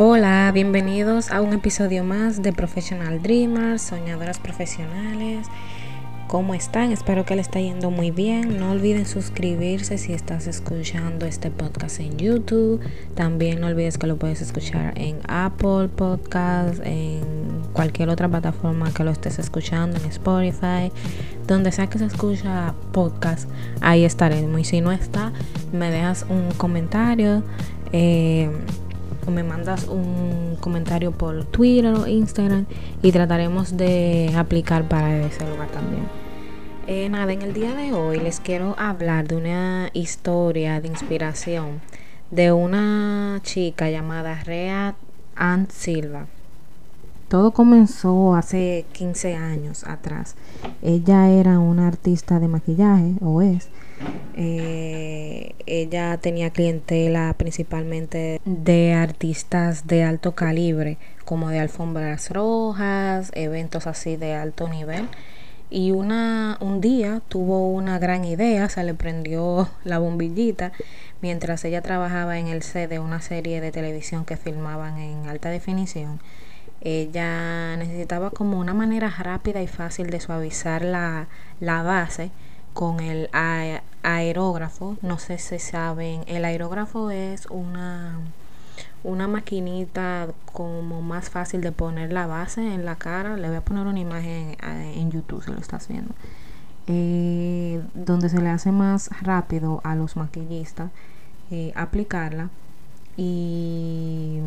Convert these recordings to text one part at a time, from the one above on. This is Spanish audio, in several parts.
Hola, bienvenidos a un episodio más de Professional Dreamers, soñadoras profesionales. ¿Cómo están? Espero que le está yendo muy bien. No olviden suscribirse si estás escuchando este podcast en YouTube. También no olvides que lo puedes escuchar en Apple Podcast, en cualquier otra plataforma que lo estés escuchando, en Spotify, donde sea que se escucha podcast, ahí estaremos. Y si no está, me dejas un comentario. Eh, me mandas un comentario por Twitter o Instagram y trataremos de aplicar para ese lugar también. Eh, nada, en el día de hoy les quiero hablar de una historia de inspiración de una chica llamada Rea Ant Silva. Todo comenzó hace 15 años atrás. Ella era una artista de maquillaje, o es. Eh, ella tenía clientela principalmente de artistas de alto calibre, como de alfombras rojas, eventos así de alto nivel. Y una, un día tuvo una gran idea, se le prendió la bombillita mientras ella trabajaba en el set de una serie de televisión que filmaban en alta definición ella necesitaba como una manera rápida y fácil de suavizar la, base con el aerógrafo. No sé si saben, el aerógrafo es una, una maquinita como más fácil de poner la base en la cara. Le voy a poner una imagen en YouTube si lo estás viendo. Eh, donde se le hace más rápido a los maquillistas eh, aplicarla y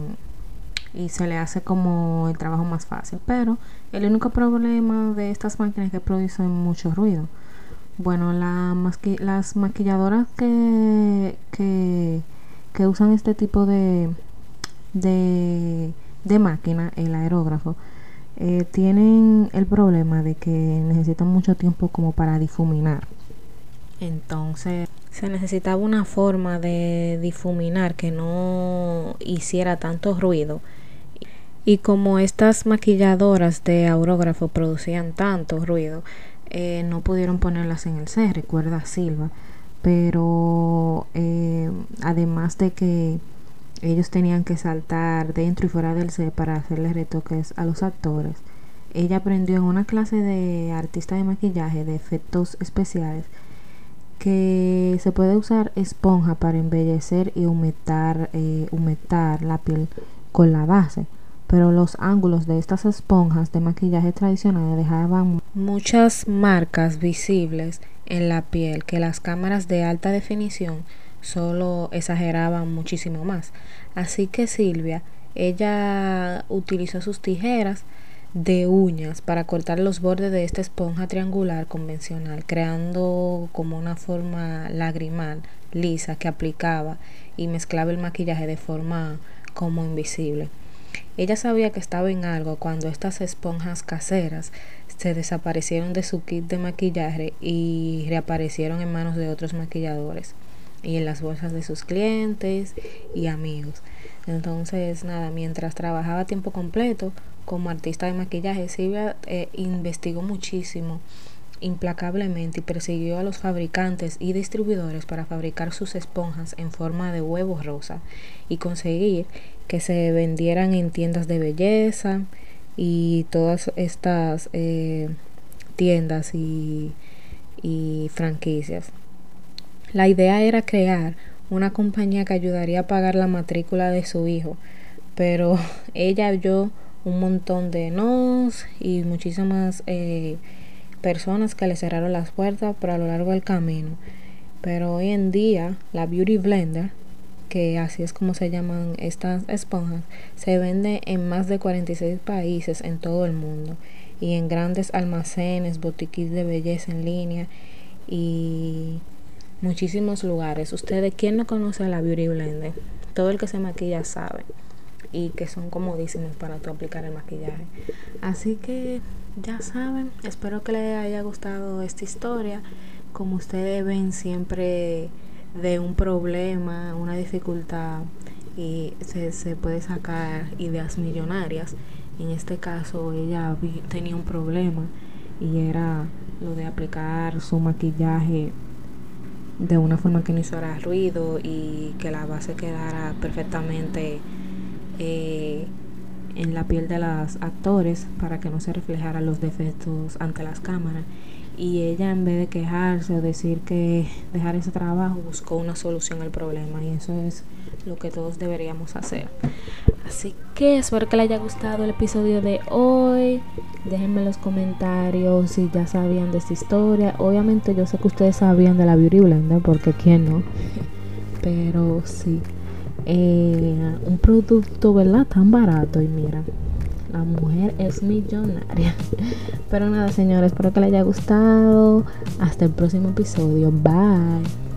y se le hace como el trabajo más fácil. Pero el único problema de estas máquinas es que producen mucho ruido. Bueno, la las maquilladoras que, que, usan este tipo de, de, de máquina, el aerógrafo, eh, tienen el problema de que necesitan mucho tiempo como para difuminar. Entonces se necesitaba una forma de difuminar que no hiciera tanto ruido y como estas maquilladoras de aurógrafo producían tanto ruido, eh, no pudieron ponerlas en el set, recuerda Silva. Pero eh, además de que ellos tenían que saltar dentro y fuera del set para hacerle retoques a los actores, ella aprendió en una clase de artista de maquillaje de efectos especiales que se puede usar esponja para embellecer y humectar, eh, humectar la piel con la base pero los ángulos de estas esponjas de maquillaje tradicionales dejaban muchas marcas visibles en la piel que las cámaras de alta definición solo exageraban muchísimo más. Así que Silvia, ella utilizó sus tijeras de uñas para cortar los bordes de esta esponja triangular convencional, creando como una forma lagrimal lisa que aplicaba y mezclaba el maquillaje de forma como invisible. Ella sabía que estaba en algo cuando estas esponjas caseras se desaparecieron de su kit de maquillaje y reaparecieron en manos de otros maquilladores y en las bolsas de sus clientes y amigos. Entonces, nada, mientras trabajaba tiempo completo como artista de maquillaje, Silvia eh, investigó muchísimo implacablemente y persiguió a los fabricantes y distribuidores para fabricar sus esponjas en forma de huevo rosa y conseguir que se vendieran en tiendas de belleza y todas estas eh, tiendas y, franquicias. La idea era crear una compañía que ayudaría a pagar la matrícula de su hijo, pero ella vio un montón de nos y muchísimas eh, personas que le cerraron las puertas por a lo largo del camino. Pero hoy en día la Beauty Blender, que así es como se llaman estas esponjas, se vende en más de 46 países en todo el mundo y en grandes almacenes, boutiques de belleza en línea y muchísimos lugares. Ustedes, ¿quién no conoce la Beauty Blender? Todo el que se maquilla sabe y que son comodísimos para tú aplicar el maquillaje. Así que ya saben, espero que les haya gustado esta historia. Como ustedes ven, siempre de un problema, una dificultad, y se, se puede sacar ideas millonarias. En este caso, ella tenía un problema y era lo de aplicar su maquillaje de una forma que no hiciera ruido y que la base quedara perfectamente en la piel de los actores para que no se reflejaran los defectos ante las cámaras. Y ella en vez de quejarse o decir que dejar ese trabajo buscó una solución al problema. Y eso es lo que todos deberíamos hacer. Así que espero que les haya gustado el episodio de hoy. Déjenme en los comentarios si ya sabían de esta historia. Obviamente yo sé que ustedes sabían de la beauty blender porque quién no pero sí eh, un producto verdad tan barato y mira la mujer es millonaria. Pero nada, señores, espero que les haya gustado. Hasta el próximo episodio. Bye.